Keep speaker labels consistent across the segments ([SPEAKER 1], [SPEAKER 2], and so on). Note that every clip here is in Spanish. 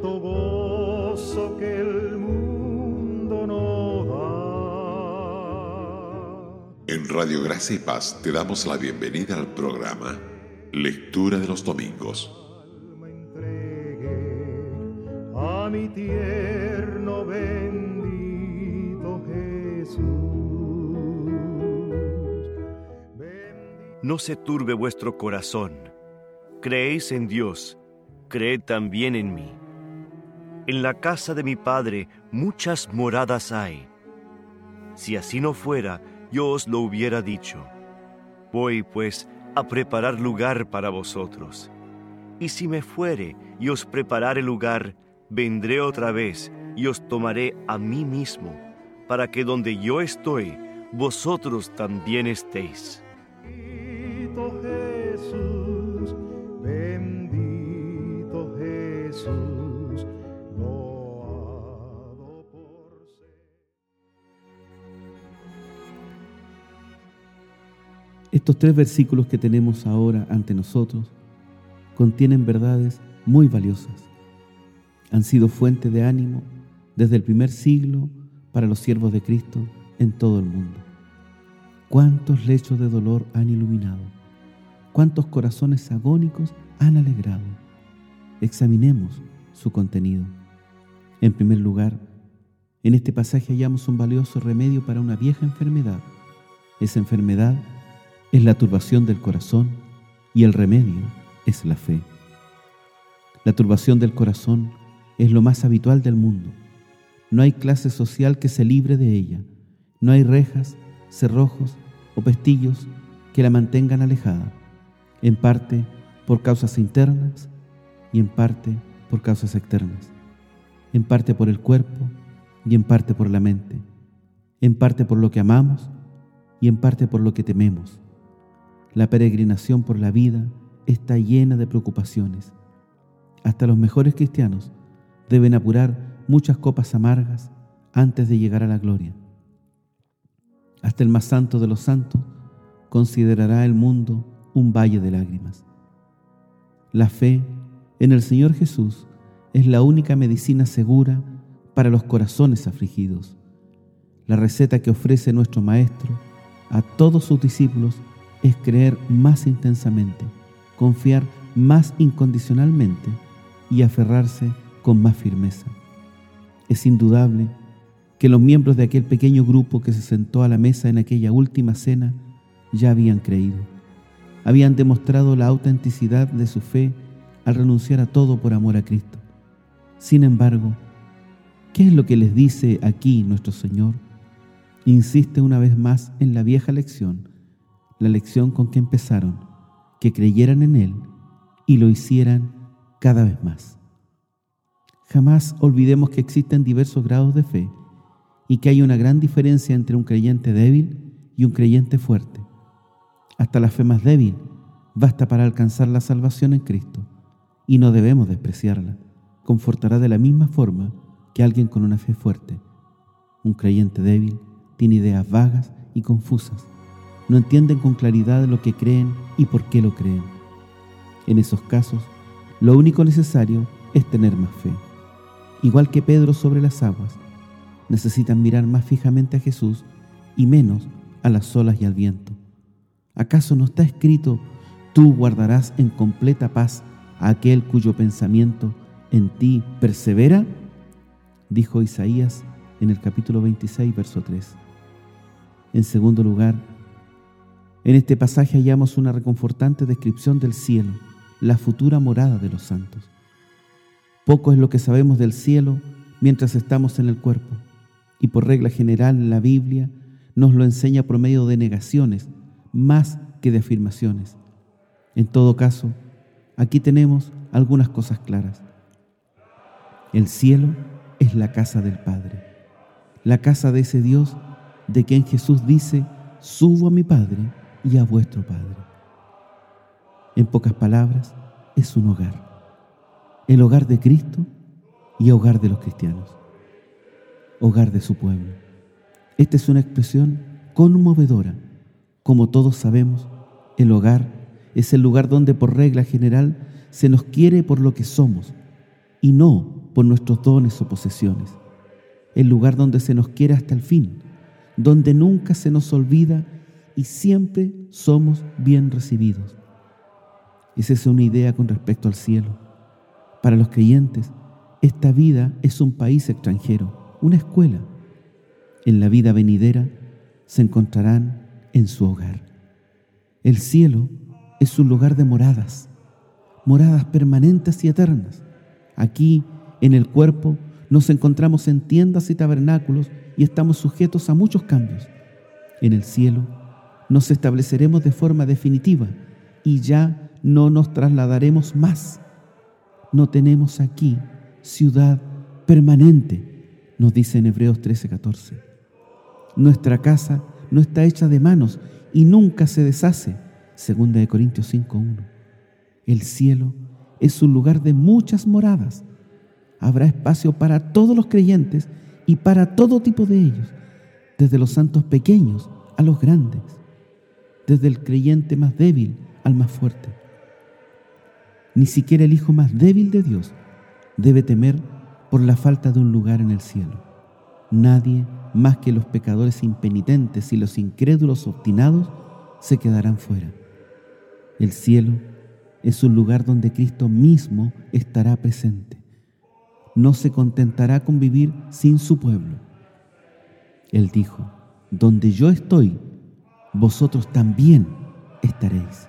[SPEAKER 1] santo gozo que el mundo no
[SPEAKER 2] da. En Radio Gracia y Paz te damos la bienvenida al programa Lectura de los Domingos.
[SPEAKER 1] A mi tierno bendito Jesús.
[SPEAKER 3] No se turbe vuestro corazón. Creéis en Dios creed también en mí. En la casa de mi Padre muchas moradas hay. Si así no fuera, yo os lo hubiera dicho. Voy, pues, a preparar lugar para vosotros. Y si me fuere y os preparare lugar, vendré otra vez y os tomaré a mí mismo, para que donde yo estoy, vosotros también estéis.
[SPEAKER 4] Estos tres versículos que tenemos ahora ante nosotros contienen verdades muy valiosas. Han sido fuente de ánimo desde el primer siglo para los siervos de Cristo en todo el mundo. ¿Cuántos lechos de dolor han iluminado? ¿Cuántos corazones agónicos han alegrado? Examinemos su contenido. En primer lugar, en este pasaje hallamos un valioso remedio para una vieja enfermedad. Esa enfermedad es la turbación del corazón y el remedio es la fe. La turbación del corazón es lo más habitual del mundo. No hay clase social que se libre de ella. No hay rejas, cerrojos o pestillos que la mantengan alejada, en parte por causas internas y en parte por causas externas, en parte por el cuerpo y en parte por la mente, en parte por lo que amamos y en parte por lo que tememos la peregrinación por la vida está llena de preocupaciones. Hasta los mejores cristianos deben apurar muchas copas amargas antes de llegar a la gloria. Hasta el más santo de los santos considerará el mundo un valle de lágrimas. La fe en el Señor Jesús es la única medicina segura para los corazones afligidos. La receta que ofrece nuestro Maestro a todos sus discípulos es creer más intensamente, confiar más incondicionalmente y aferrarse con más firmeza. Es indudable que los miembros de aquel pequeño grupo que se sentó a la mesa en aquella última cena ya habían creído. Habían demostrado la autenticidad de su fe al renunciar a todo por amor a Cristo. Sin embargo, ¿qué es lo que les dice aquí nuestro Señor? Insiste una vez más en la vieja lección la lección con que empezaron, que creyeran en Él y lo hicieran cada vez más. Jamás olvidemos que existen diversos grados de fe y que hay una gran diferencia entre un creyente débil y un creyente fuerte. Hasta la fe más débil basta para alcanzar la salvación en Cristo y no debemos despreciarla. Confortará de la misma forma que alguien con una fe fuerte. Un creyente débil tiene ideas vagas y confusas no entienden con claridad lo que creen y por qué lo creen. En esos casos, lo único necesario es tener más fe. Igual que Pedro sobre las aguas, necesitan mirar más fijamente a Jesús y menos a las olas y al viento. ¿Acaso no está escrito, tú guardarás en completa paz a aquel cuyo pensamiento en ti persevera? Dijo Isaías en el capítulo 26, verso 3. En segundo lugar, en este pasaje hallamos una reconfortante descripción del cielo, la futura morada de los santos. Poco es lo que sabemos del cielo mientras estamos en el cuerpo, y por regla general la Biblia nos lo enseña por medio de negaciones más que de afirmaciones. En todo caso, aquí tenemos algunas cosas claras. El cielo es la casa del Padre, la casa de ese Dios de quien Jesús dice, subo a mi Padre y a vuestro Padre. En pocas palabras, es un hogar. El hogar de Cristo y hogar de los cristianos. Hogar de su pueblo. Esta es una expresión conmovedora. Como todos sabemos, el hogar es el lugar donde por regla general se nos quiere por lo que somos, y no por nuestros dones o posesiones. El lugar donde se nos quiere hasta el fin, donde nunca se nos olvida y siempre somos bien recibidos. Esa es una idea con respecto al cielo. Para los creyentes, esta vida es un país extranjero, una escuela. En la vida venidera se encontrarán en su hogar. El cielo es un lugar de moradas, moradas permanentes y eternas. Aquí, en el cuerpo, nos encontramos en tiendas y tabernáculos y estamos sujetos a muchos cambios. En el cielo, nos estableceremos de forma definitiva y ya no nos trasladaremos más. No tenemos aquí ciudad permanente, nos dice en Hebreos 13:14. Nuestra casa no está hecha de manos y nunca se deshace, segunda de Corintios 5:1. El cielo es un lugar de muchas moradas. Habrá espacio para todos los creyentes y para todo tipo de ellos, desde los santos pequeños a los grandes, desde el creyente más débil al más fuerte. Ni siquiera el hijo más débil de Dios debe temer por la falta de un lugar en el cielo. Nadie más que los pecadores impenitentes y los incrédulos obstinados se quedarán fuera. El cielo es un lugar donde Cristo mismo estará presente. No se contentará con vivir sin su pueblo. Él dijo, donde yo estoy, vosotros también estaréis.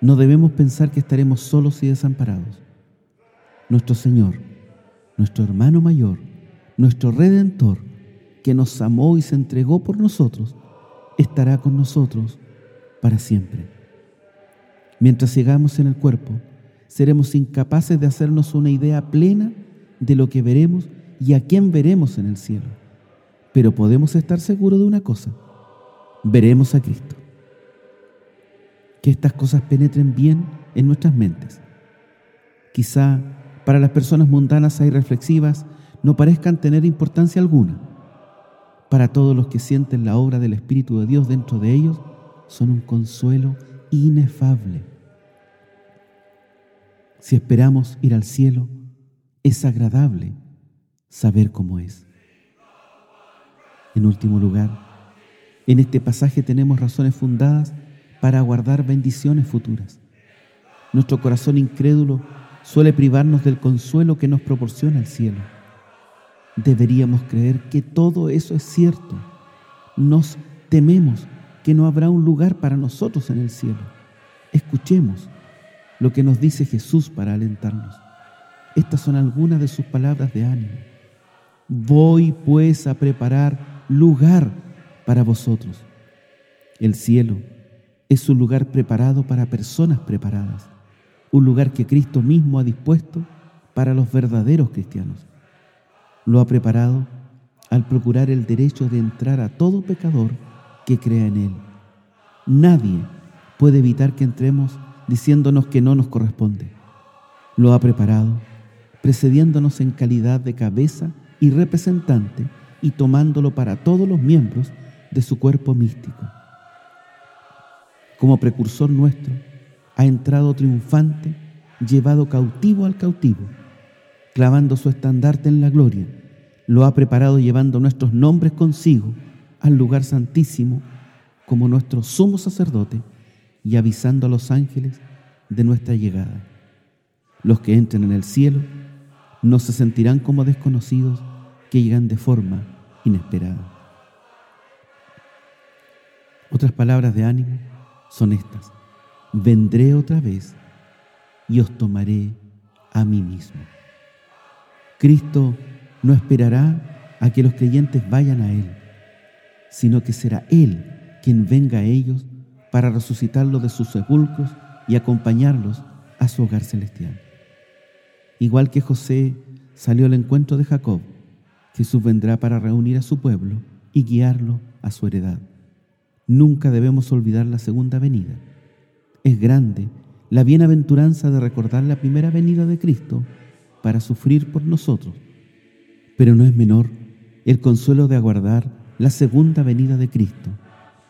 [SPEAKER 4] No debemos pensar que estaremos solos y desamparados. Nuestro Señor, nuestro hermano mayor, nuestro Redentor, que nos amó y se entregó por nosotros, estará con nosotros para siempre. Mientras sigamos en el cuerpo, seremos incapaces de hacernos una idea plena de lo que veremos y a quién veremos en el cielo. Pero podemos estar seguros de una cosa, veremos a Cristo. Que estas cosas penetren bien en nuestras mentes. Quizá para las personas mundanas y reflexivas no parezcan tener importancia alguna. Para todos los que sienten la obra del Espíritu de Dios dentro de ellos, son un consuelo inefable. Si esperamos ir al cielo, es agradable saber cómo es. En último lugar, en este pasaje tenemos razones fundadas para aguardar bendiciones futuras. Nuestro corazón incrédulo suele privarnos del consuelo que nos proporciona el cielo. Deberíamos creer que todo eso es cierto. Nos tememos que no habrá un lugar para nosotros en el cielo. Escuchemos lo que nos dice Jesús para alentarnos. Estas son algunas de sus palabras de ánimo. Voy pues a preparar lugar para vosotros. El cielo es un lugar preparado para personas preparadas, un lugar que Cristo mismo ha dispuesto para los verdaderos cristianos. Lo ha preparado al procurar el derecho de entrar a todo pecador que crea en Él. Nadie puede evitar que entremos diciéndonos que no nos corresponde. Lo ha preparado, precediéndonos en calidad de cabeza y representante y tomándolo para todos los miembros de su cuerpo místico. Como precursor nuestro, ha entrado triunfante, llevado cautivo al cautivo, clavando su estandarte en la gloria, lo ha preparado llevando nuestros nombres consigo al lugar santísimo como nuestro sumo sacerdote y avisando a los ángeles de nuestra llegada. Los que entren en el cielo no se sentirán como desconocidos que llegan de forma inesperada. Otras palabras de ánimo son estas. Vendré otra vez y os tomaré a mí mismo. Cristo no esperará a que los creyentes vayan a Él, sino que será Él quien venga a ellos para resucitarlos de sus sepulcros y acompañarlos a su hogar celestial. Igual que José salió al encuentro de Jacob, Jesús vendrá para reunir a su pueblo y guiarlo a su heredad. Nunca debemos olvidar la segunda venida. Es grande la bienaventuranza de recordar la primera venida de Cristo para sufrir por nosotros, pero no es menor el consuelo de aguardar la segunda venida de Cristo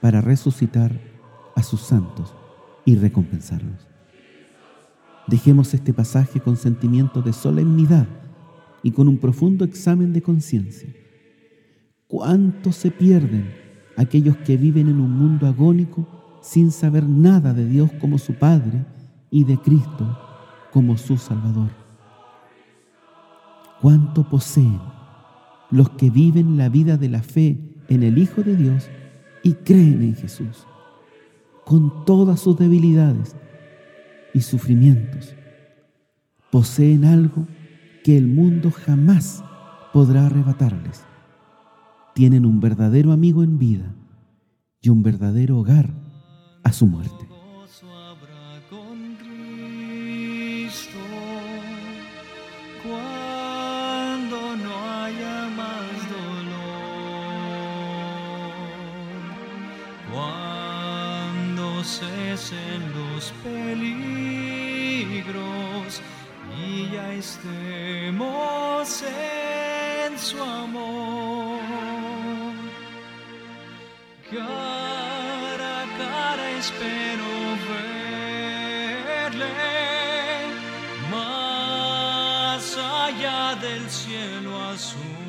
[SPEAKER 4] para resucitar a sus santos y recompensarlos. Dejemos este pasaje con sentimiento de solemnidad y con un profundo examen de conciencia. ¿Cuántos se pierden aquellos que viven en un mundo agónico sin saber nada de Dios como su Padre y de Cristo como su Salvador? ¿Cuánto poseen los que viven la vida de la fe en el Hijo de Dios y creen en Jesús, con todas sus debilidades y sufrimientos? Poseen algo que el mundo jamás podrá arrebatarles tienen un verdadero amigo en vida y un verdadero hogar a su muerte.
[SPEAKER 5] Cesen los peligros y ya estemos en su amor. Cara a cara espero verle más allá del cielo azul.